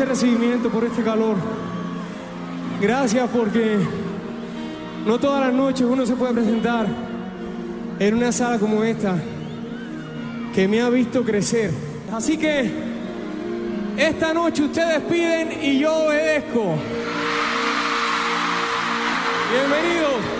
Este recibimiento, por este calor. Gracias porque no todas las noches uno se puede presentar en una sala como esta que me ha visto crecer. Así que esta noche ustedes piden y yo obedezco. Bienvenidos.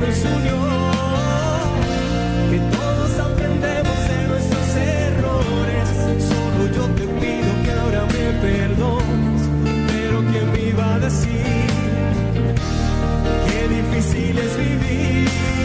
nos unió, que todos aprendemos de nuestros errores. Solo yo te pido que ahora me perdones, pero que viva decir, qué difícil es vivir.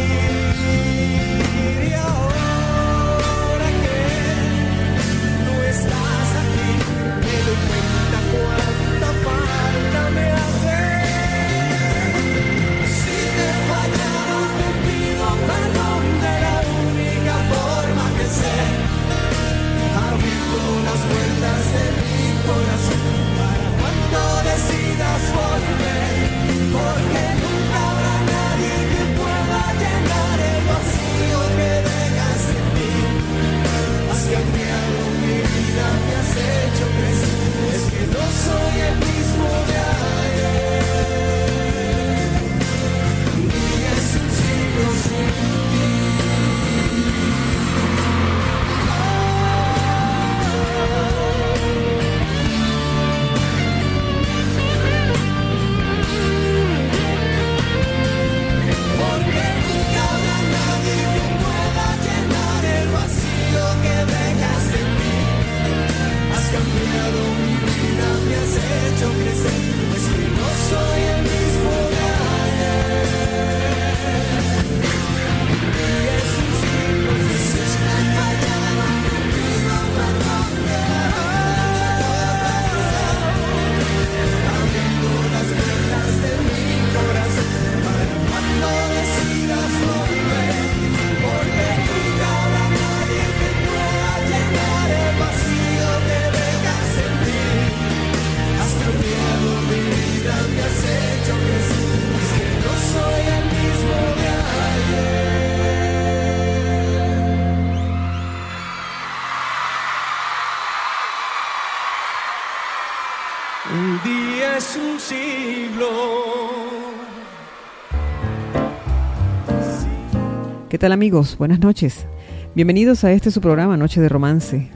¿Qué tal amigos? Buenas noches. Bienvenidos a este su programa Noche de Romance.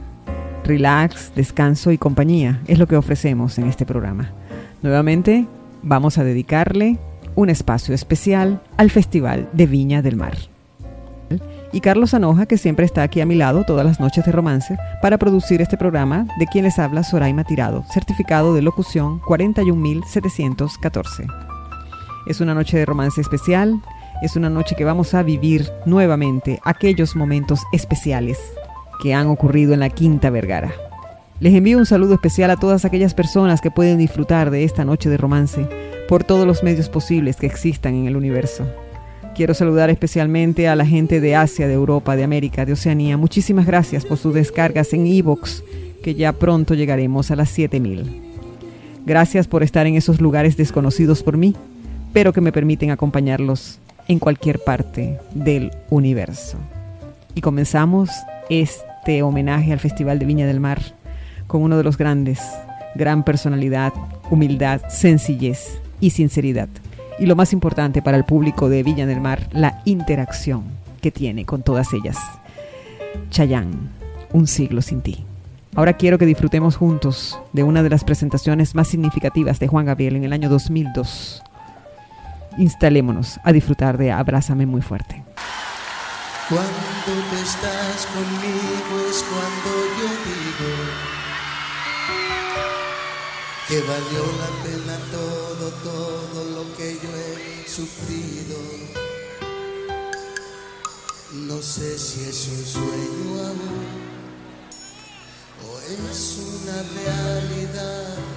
Relax, descanso y compañía es lo que ofrecemos en este programa. Nuevamente vamos a dedicarle un espacio especial al Festival de Viña del Mar. Y Carlos Anoja, que siempre está aquí a mi lado todas las noches de romance, para producir este programa, de quien les habla Soraima Tirado, certificado de locución 41714. Es una noche de romance especial, es una noche que vamos a vivir nuevamente aquellos momentos especiales que han ocurrido en la Quinta Vergara. Les envío un saludo especial a todas aquellas personas que pueden disfrutar de esta noche de romance por todos los medios posibles que existan en el universo. Quiero saludar especialmente a la gente de Asia, de Europa, de América, de Oceanía. Muchísimas gracias por sus descargas en iVoox, que ya pronto llegaremos a las 7000. Gracias por estar en esos lugares desconocidos por mí, pero que me permiten acompañarlos en cualquier parte del universo. Y comenzamos este homenaje al Festival de Viña del Mar con uno de los grandes, gran personalidad, humildad, sencillez y sinceridad. Y lo más importante para el público de Viña del Mar, la interacción que tiene con todas ellas. Chayán, un siglo sin ti. Ahora quiero que disfrutemos juntos de una de las presentaciones más significativas de Juan Gabriel en el año 2002. Instalémonos a disfrutar de Abrázame muy fuerte. Cuando tú estás conmigo es cuando yo digo que valió la pena todo, todo lo que yo he sufrido. No sé si es un sueño aún o es una realidad.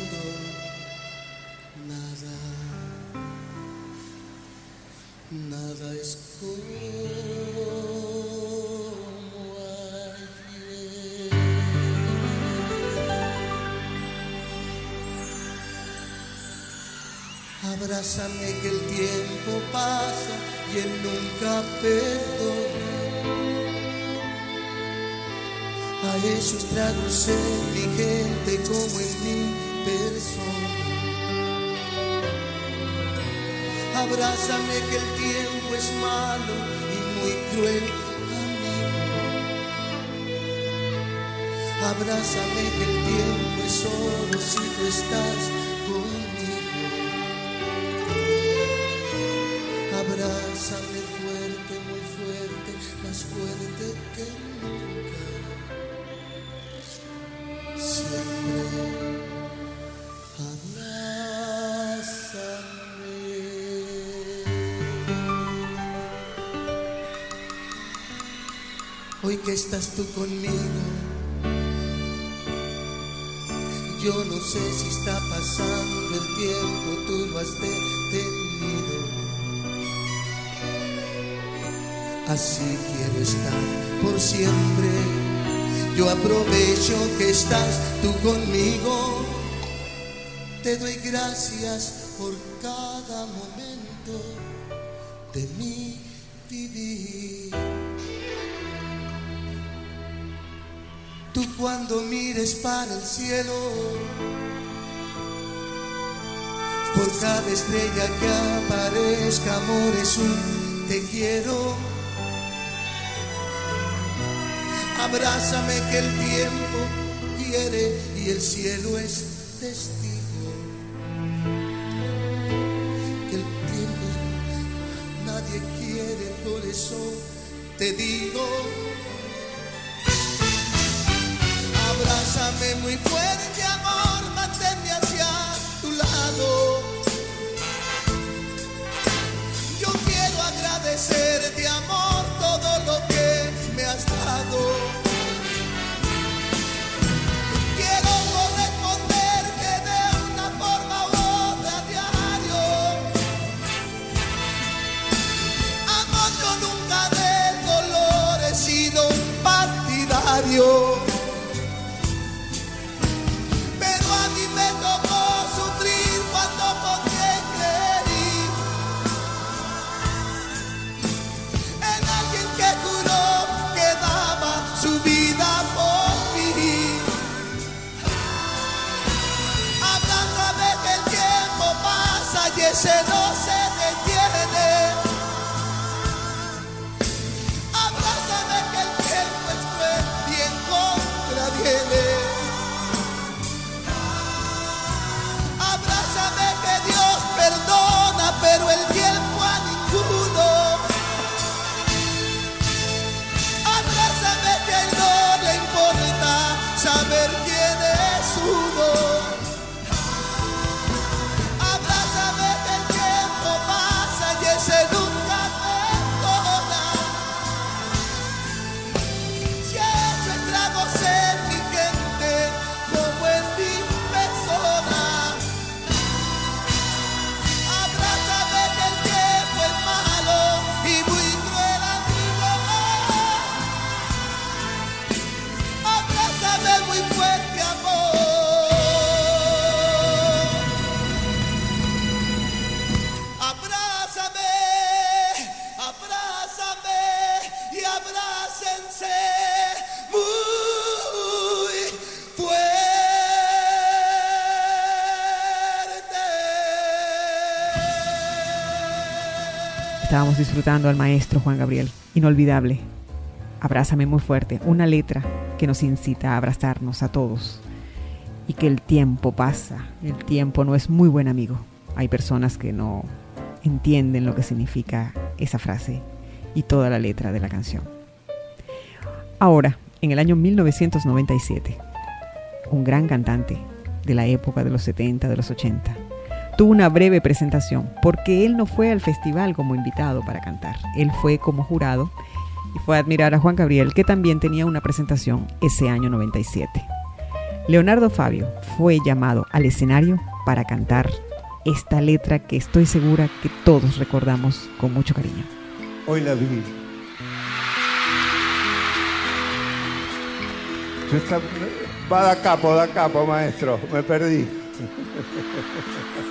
Nada es como. Abrázame que el tiempo pasa y él nunca perdona. A esos tragos en mi gente como en mi persona. Abrázame que el tiempo es malo y muy cruel amigo. Abrázame que el tiempo es oro si tú estás conmigo. Abrázame fuerte, muy fuerte, más fuerte que nunca. Siempre. Estás tú conmigo, yo no sé si está pasando el tiempo, tú lo has detenido. Así quiero estar por siempre. Yo aprovecho que estás tú conmigo. Te doy gracias mires para el cielo, por cada estrella que aparezca, amor, es un te quiero. Abrázame que el tiempo quiere y el cielo es disfrutando al maestro Juan Gabriel. Inolvidable. Abrázame muy fuerte. Una letra que nos incita a abrazarnos a todos. Y que el tiempo pasa. El tiempo no es muy buen amigo. Hay personas que no entienden lo que significa esa frase y toda la letra de la canción. Ahora, en el año 1997, un gran cantante de la época de los 70, de los 80, tuvo una breve presentación porque él no fue al festival como invitado para cantar, él fue como jurado y fue a admirar a Juan Gabriel que también tenía una presentación ese año 97. Leonardo Fabio fue llamado al escenario para cantar esta letra que estoy segura que todos recordamos con mucho cariño. Hoy la vi. Va da capo, da capo, maestro. Me perdí.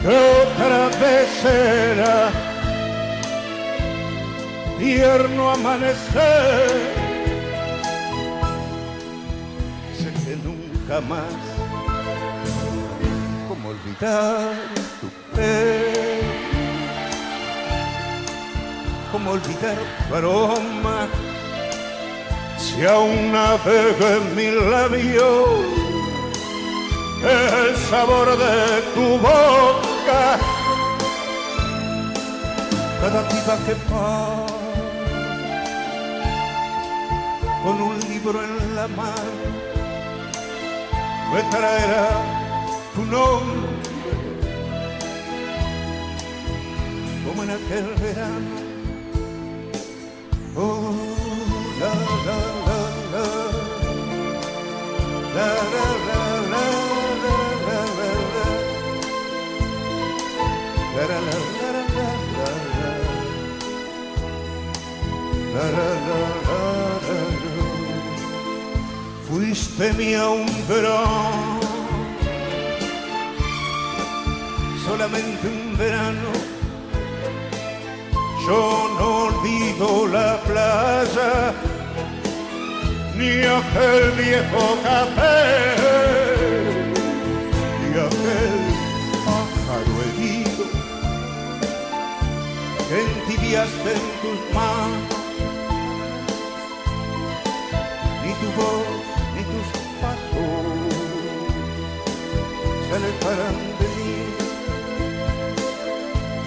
que otra vez será. Tierno amanecer, sé que nunca más cómo olvidar tu piel, cómo olvidar tu aroma, si aún navega en mi labio el sabor de tu boca, cada piba que pasa con un libro en la mano me traerá tu nombre como en aquel verano. Oh, la, la. La, la, la, la, la, la, Fuiste mi hombrón solamente un verano. Yo no olvido la playa, ni aquel viejo café, entibiaste en tus manos, ni tu voz, ni tus pasos se alejarán de mí.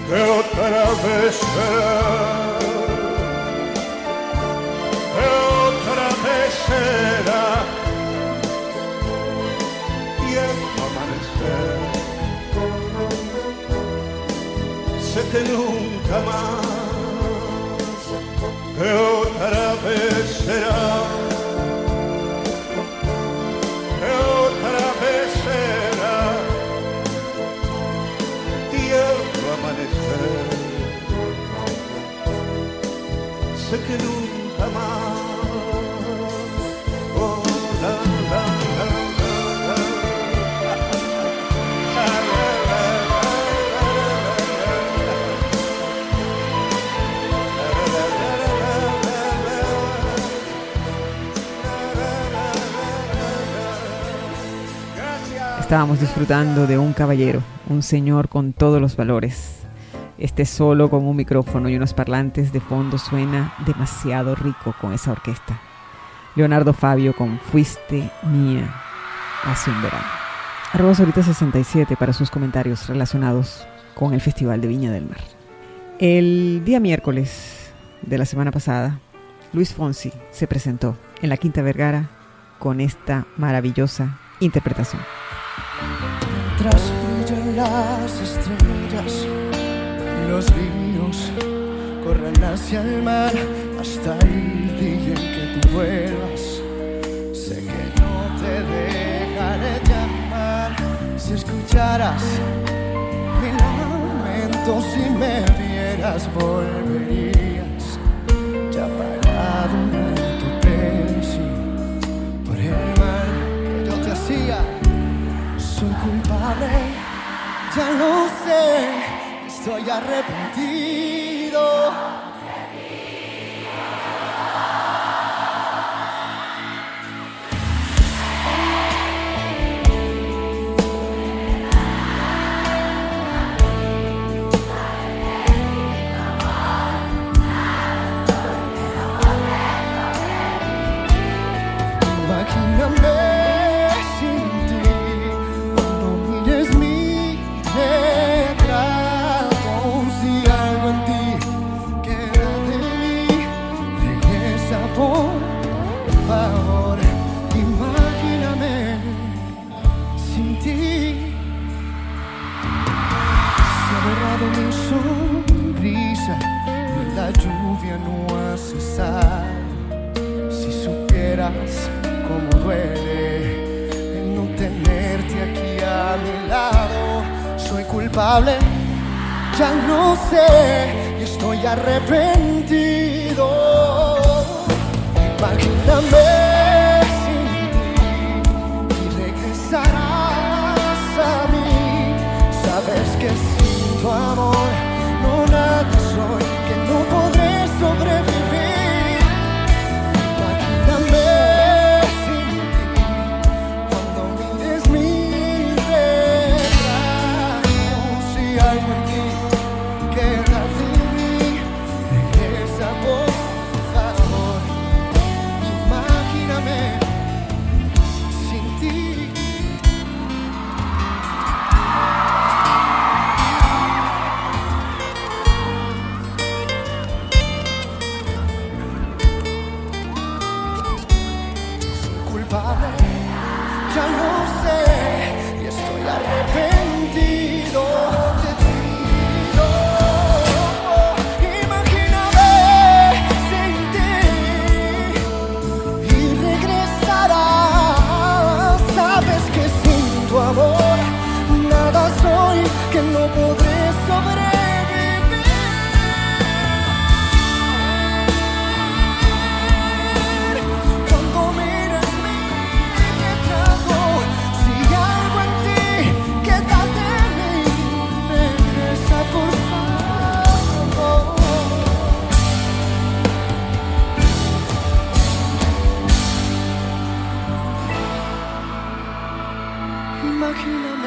Que otra vez será, que otra vez será, y el amanecer, sé que nunca más, que otra vez será. que otra vez será tierra amanecer. Sé que nunca más. Estábamos disfrutando de un caballero, un señor con todos los valores. Este solo con un micrófono y unos parlantes de fondo suena demasiado rico con esa orquesta. Leonardo Fabio con Fuiste Mía hace un verano. Arroba ahorita 67 para sus comentarios relacionados con el Festival de Viña del Mar. El día miércoles de la semana pasada, Luis Fonsi se presentó en la Quinta Vergara con esta maravillosa interpretación. Mientras las estrellas, los ríos corren hacia el mar hasta el día en que tú vuelvas. Sé que no te dejaré llamar si escucharas mi lamento, si me vieras volverías ya parado culpable, ya lo sé, estoy arrepentido. Ya no sé y estoy arrepentido. Imagíname sin ti y regresarás a mí. Sabes que sin tu amor no nada soy, que no podré sobrevivir. Imagíname sin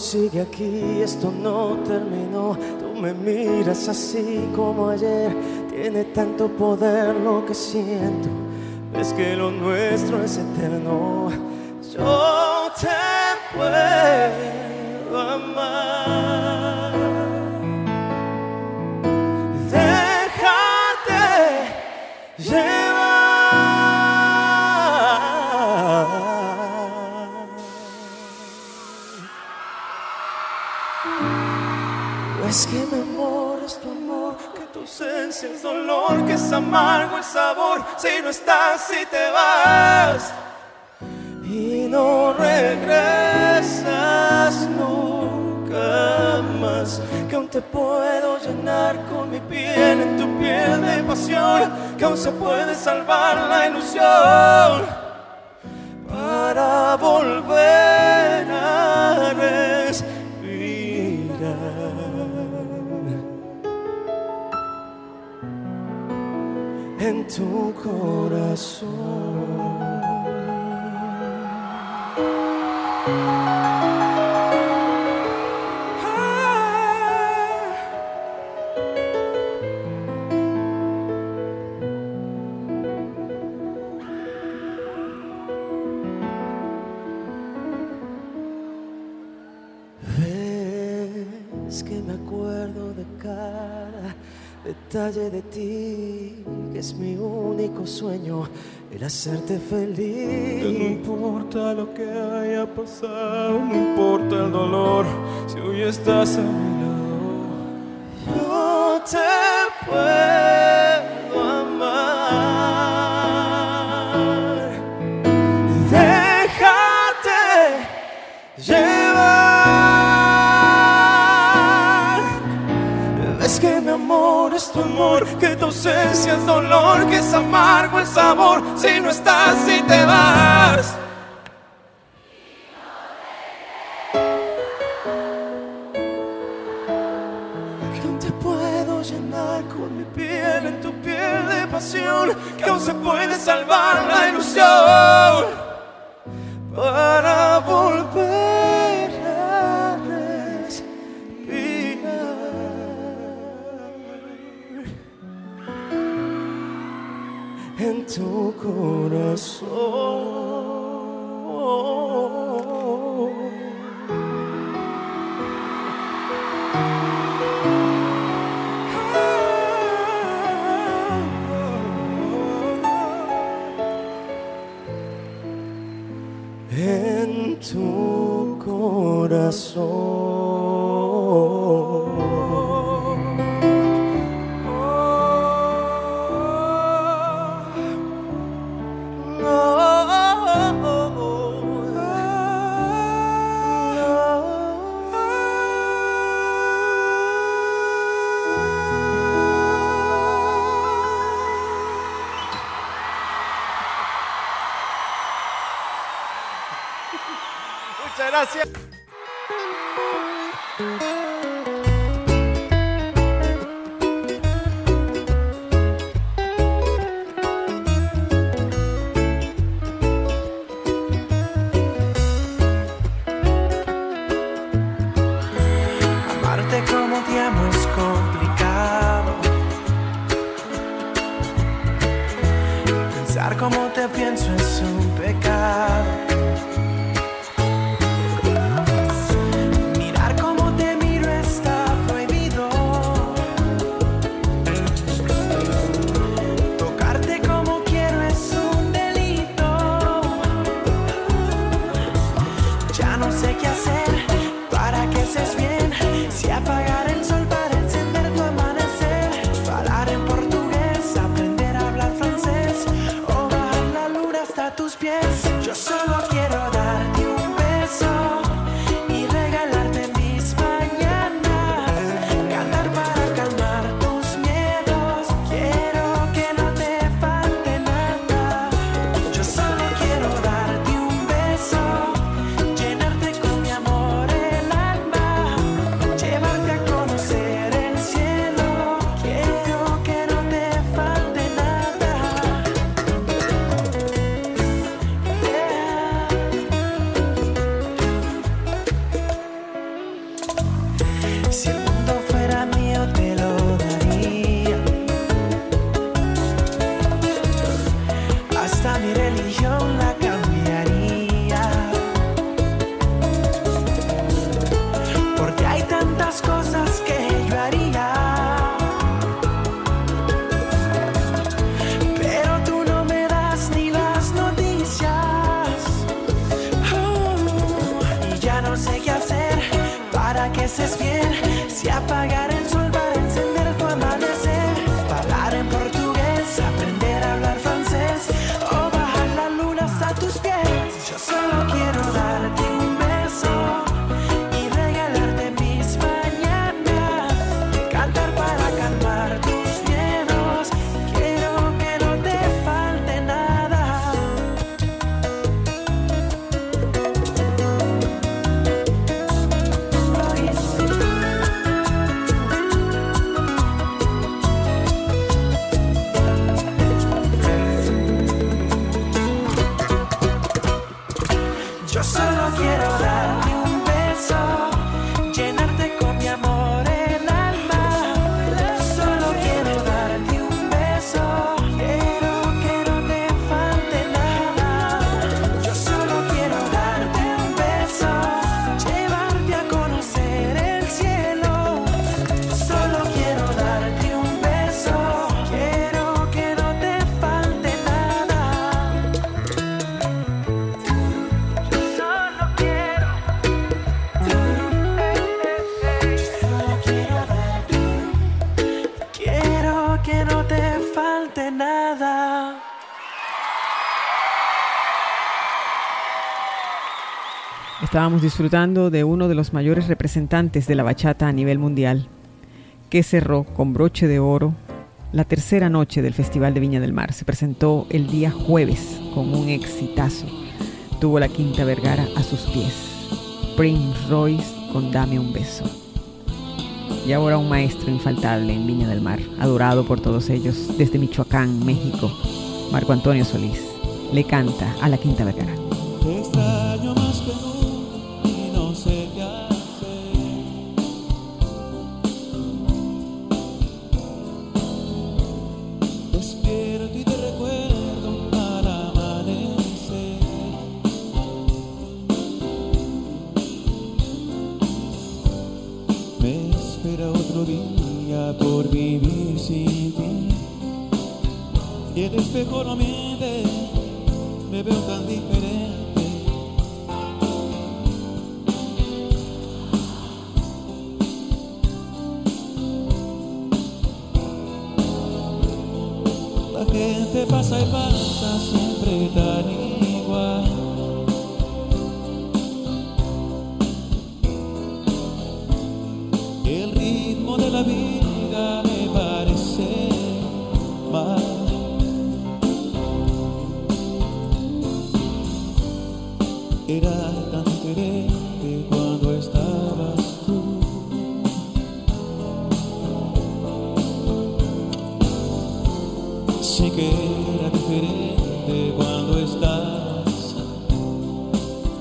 sigue aquí, esto no terminó. Tú me miras así como ayer, tiene tanto poder lo que siento. Ves que lo nuestro es eterno. Yo te puedo amar. Déjate. Es que mi amor es tu amor, que tu ausencia es dolor, que es amargo el sabor. Si no estás, si te vas y no regresas nunca más. Que aún te puedo llenar con mi piel en tu piel de pasión, que aún se puede salvar la ilusión para volver a en tu corazón. Detalle de ti, que es mi único sueño, el hacerte Que no feliz. importa lo que haya pasado, no importa el dolor, si hoy estás a mi lado. Yo te puedo amor es tu amor, que tu ausencia es dolor, que es amargo el sabor. Si no estás, si te vas. haces bien. Si apagar Estábamos disfrutando de uno de los mayores representantes de la bachata a nivel mundial, que cerró con broche de oro la tercera noche del Festival de Viña del Mar. Se presentó el día jueves con un exitazo. Tuvo la Quinta Vergara a sus pies. Prince Royce con Dame un beso. Y ahora un maestro infaltable en Viña del Mar, adorado por todos ellos desde Michoacán, México. Marco Antonio Solís le canta a la Quinta Vergara.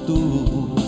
tu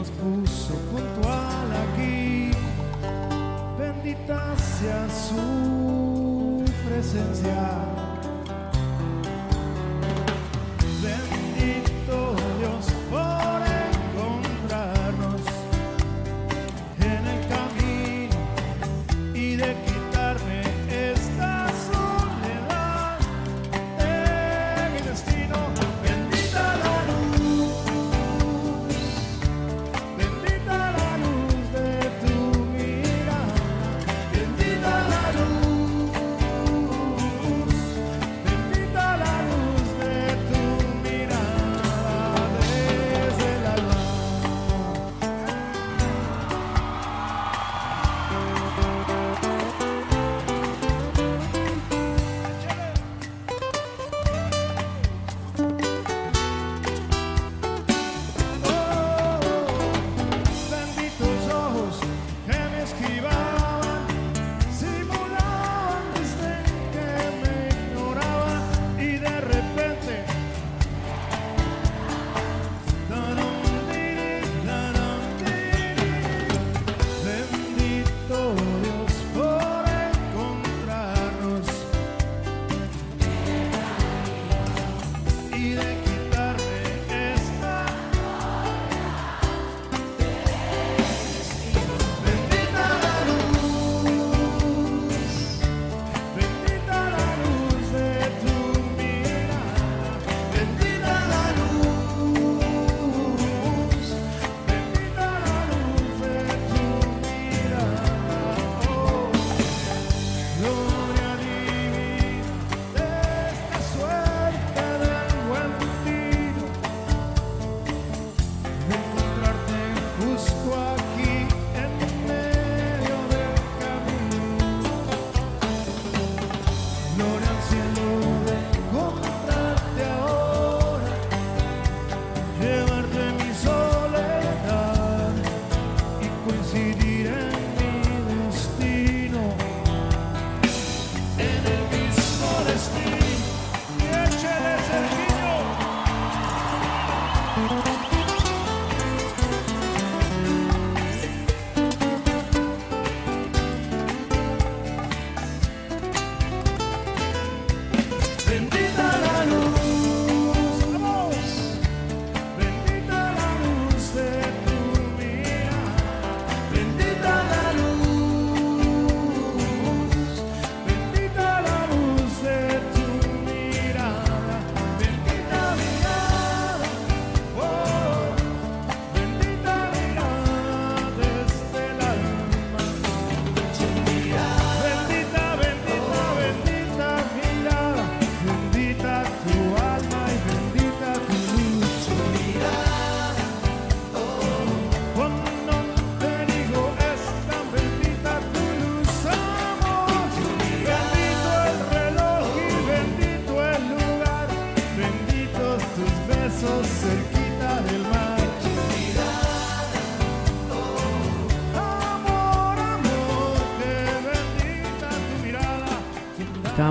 nos puso puntual aquí. Bendita sea su presencia.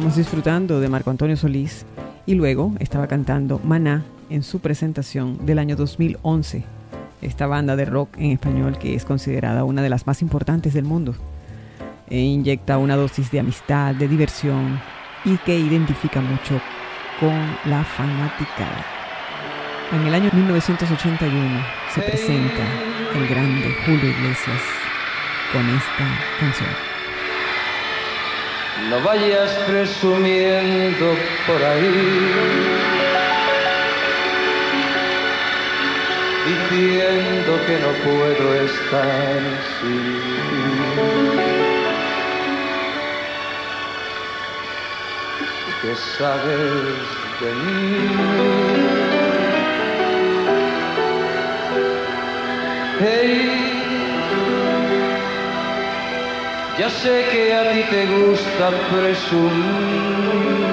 Estamos disfrutando de Marco Antonio Solís y luego estaba cantando Maná en su presentación del año 2011, esta banda de rock en español que es considerada una de las más importantes del mundo. E inyecta una dosis de amistad, de diversión y que identifica mucho con la fanaticada. En el año 1981 se presenta el grande Julio Iglesias con esta canción. No vayas presumiendo por ahí. Diciendo que no puedo estar sin ti. ¿Qué sabes de mí? Hey, Sé que a ti te gusta presumir,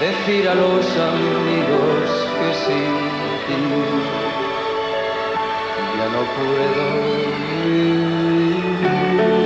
decir a los amigos que sin ti ya no puedo vivir.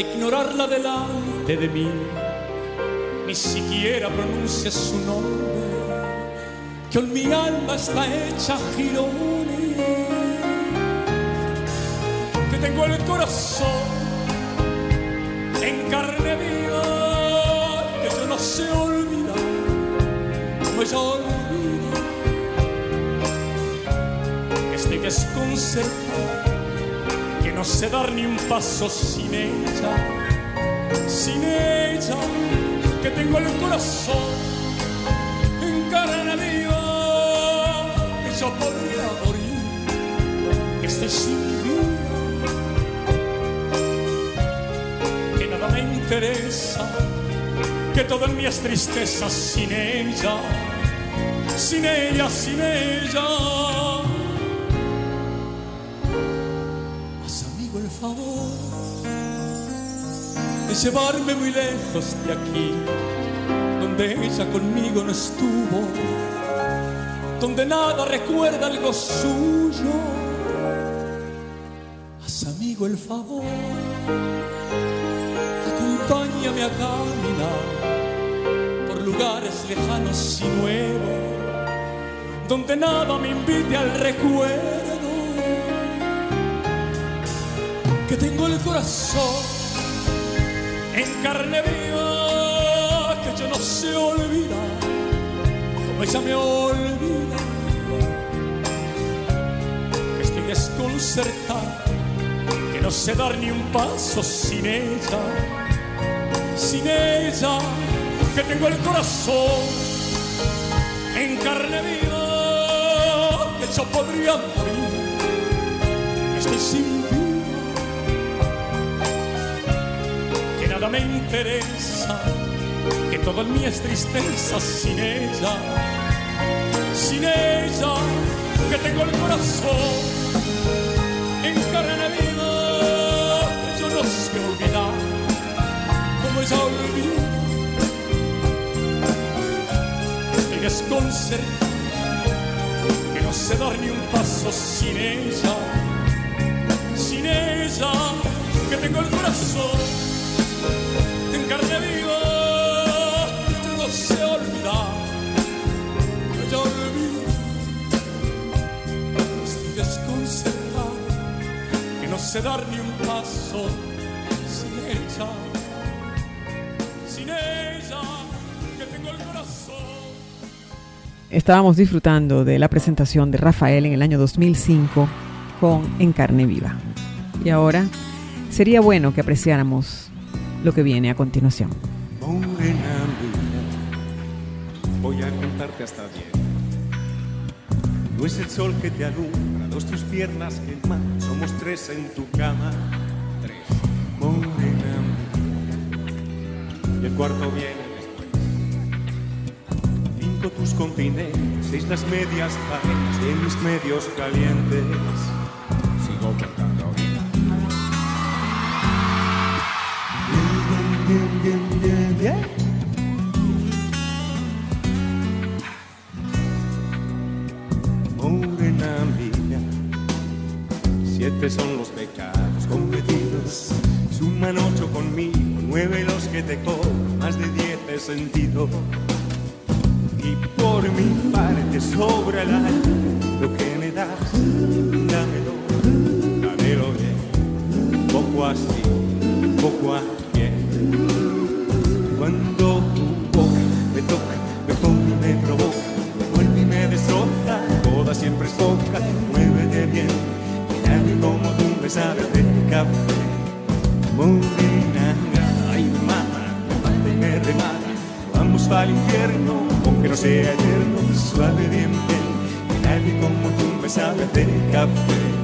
Ignorarla delante de mí. Ni siquiera pronuncia su nombre que en mi alma está hecha girones, que tengo el corazón en carne viva, que yo no sé olvidar, como ella olvida, que estoy desconcertado, que no sé dar ni un paso sin ella, sin ella, que tengo el corazón en carne viva que yo podría morir, que estoy sin vida, que nada me interesa, que todo en mí es tristeza sin ella, sin ella, sin ella. Favor de llevarme muy lejos de aquí donde ella conmigo no estuvo, donde nada recuerda algo suyo. Haz amigo el favor, acompáñame a caminar por lugares lejanos y nuevos, donde nada me invite al recuerdo, que tengo el corazón en carne viva que yo no sé olvidar como ella me olvida. Que estoy desconcertado que no sé dar ni un paso sin ella sin ella que tengo el corazón en carne viva que yo podría morir. Estoy sin me interesa, que todo en mí es tristeza sin ella, sin ella, que tengo el corazón en carne viva, yo no sé olvidar, como ella olvida, estoy desconcertado, que no sé dar ni un paso sin ella, sin ella, que tengo el corazón sé dar ni un paso sin ella, sin ella, que tengo el corazón. Estábamos disfrutando de la presentación de Rafael en el año 2005 con En carne viva. Y ahora sería bueno que apreciáramos lo que viene a continuación. Morena mía, voy a contarte hasta diez. No es el sol que te alumbra, dos tus piernas queman, somos tres en tu cama. Tres, morena mía. Y el cuarto viene después. Cinco tus continentes, seis las medias paredes en mis medios calientes. Sigo bien, bien, bien, bien. Morena mía, siete son los pecados cometidos, suman ocho conmigo, nueve los que te cobro, más de diez he sentido. Y por mi parte sobra el aire, lo que me das, dámelo, dámelo bien, poco así, poco aquí. para sea eterno, suave bien, bien, que nadie como tú me sabe hacer café.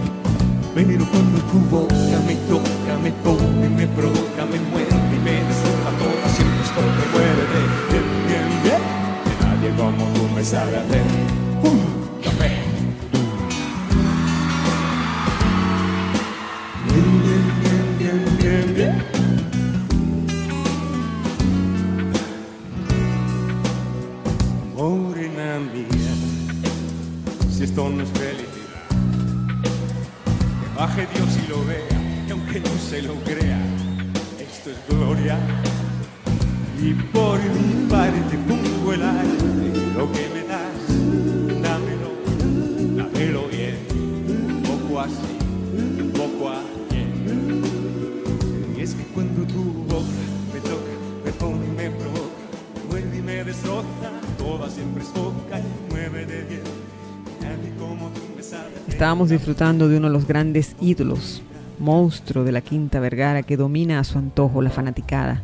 Estábamos disfrutando de uno de los grandes ídolos, monstruo de la Quinta Vergara que domina a su antojo la fanaticada.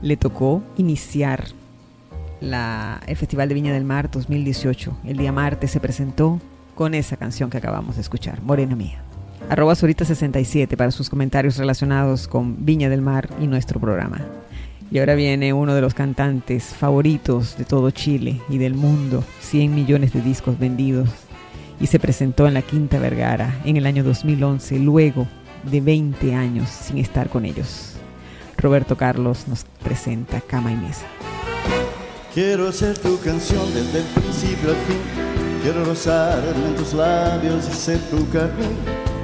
Le tocó iniciar la, el Festival de Viña del Mar 2018. El día martes se presentó con esa canción que acabamos de escuchar, Morena Mía. Arroba Sorita67 para sus comentarios relacionados con Viña del Mar y nuestro programa. Y ahora viene uno de los cantantes favoritos de todo Chile y del mundo, 100 millones de discos vendidos, y se presentó en la Quinta Vergara en el año 2011, luego de 20 años sin estar con ellos. Roberto Carlos nos presenta Cama y Mesa. Quiero ser tu canción desde el principio al fin. Quiero rozarme en tus labios y ser tu carmín.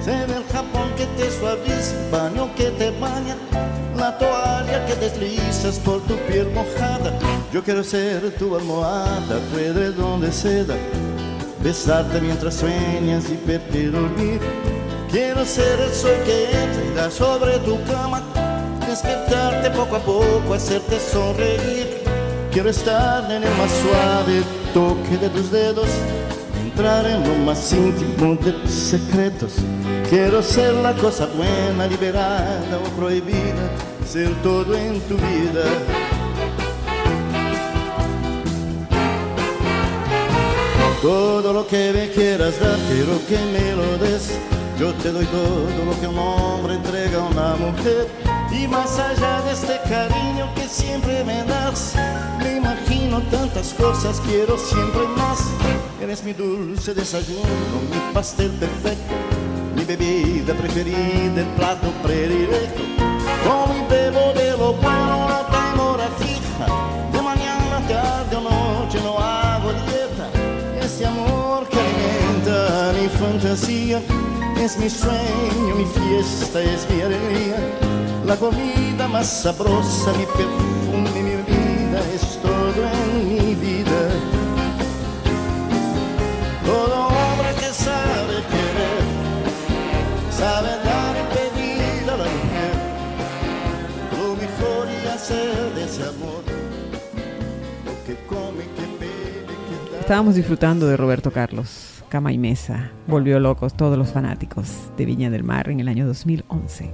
Ser el Japón que te suaviza, baño que te baña, la toalla que deslizas por tu piel mojada. Yo quiero ser tu almohada, tu edredón de seda, besarte mientras sueñas y verte dormir. Quiero ser el sol que entra sobre tu cama, despertarte poco a poco, hacerte sonreír. Quiero estar en el más suave toque de tus dedos, entrar en lo más íntimo de tus secretos. Quiero ser la cosa buena, liberada o prohibida, ser todo en tu vida. Todo lo que me quieras dar, quiero que me lo des. Yo te doy todo lo que un hombre entrega a una mujer. Y más allá de este cariño que siempre me das, me imagino tantas cosas, quiero siempre más. Eres mi dulce desayuno, mi pastel perfecto, mi bebida preferida, el plato predilecto. Bebo de lo bueno, no hora fija. De mañana, tarde o noche no hago dieta. Ese amor que alimenta mi fantasía es mi sueño, mi fiesta, es mi alegría. La comida más sabrosa, mi perfume, mi vida, es todo en mi vida. Todo hombre que sabe querer, sabe de ese amor lo que come, que que da. Estábamos disfrutando de Roberto Carlos. Cama y Mesa volvió locos todos los fanáticos de Viña del Mar en el año 2011.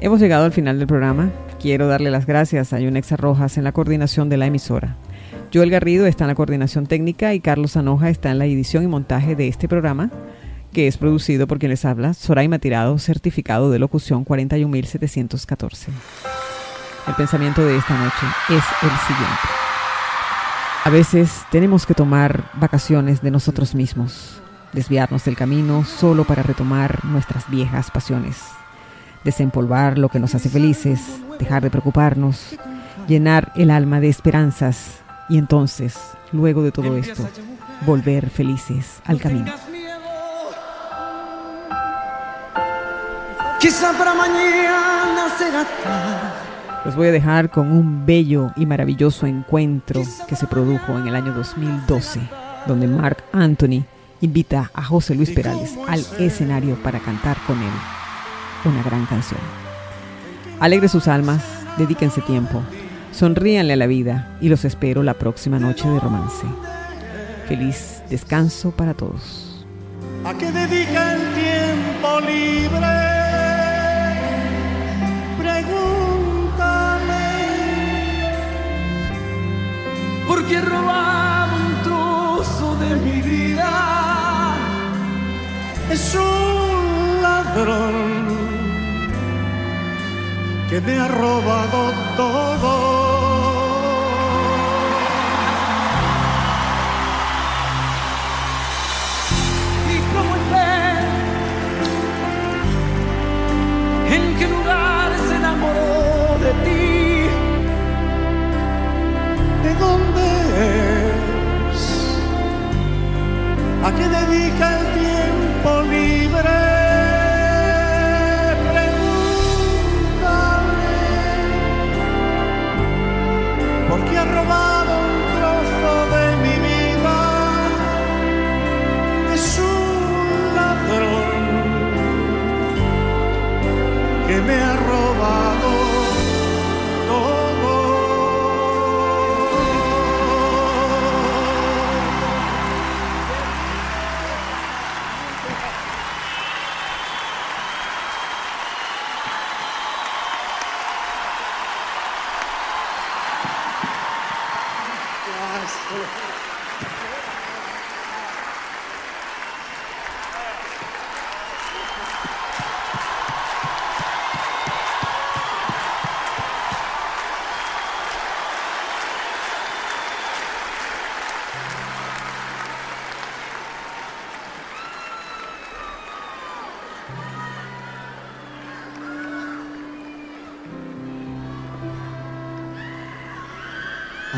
Hemos llegado al final del programa. Quiero darle las gracias a Yunexa Rojas en la coordinación de la emisora. Joel Garrido está en la coordinación técnica y Carlos Anoja está en la edición y montaje de este programa, que es producido por quien les habla, Soraima Tirado, certificado de locución 41714. El pensamiento de esta noche es el siguiente. A veces tenemos que tomar vacaciones de nosotros mismos, desviarnos del camino solo para retomar nuestras viejas pasiones, desempolvar lo que nos hace felices, dejar de preocuparnos, llenar el alma de esperanzas y entonces, luego de todo esto, volver felices al camino. Quizá para mañana será tarde. Los voy a dejar con un bello y maravilloso encuentro que se produjo en el año 2012, donde Mark Anthony invita a José Luis Perales al escenario para cantar con él una gran canción. Alegre sus almas, dedíquense tiempo, sonríanle a la vida y los espero la próxima noche de romance. Feliz descanso para todos. ¿A qué dedica el tiempo libre? Porque he robado un trozo de mi vida. Es un ladrón que me ha robado todo. Dónde es? ¿A qué dedica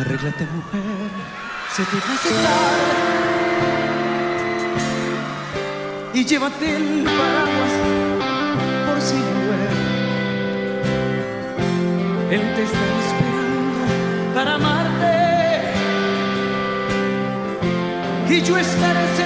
Arréglate mujer, se te hace tarde y llévate el paraguas por si llueve. Él te está esperando para amarte. Y yo estaré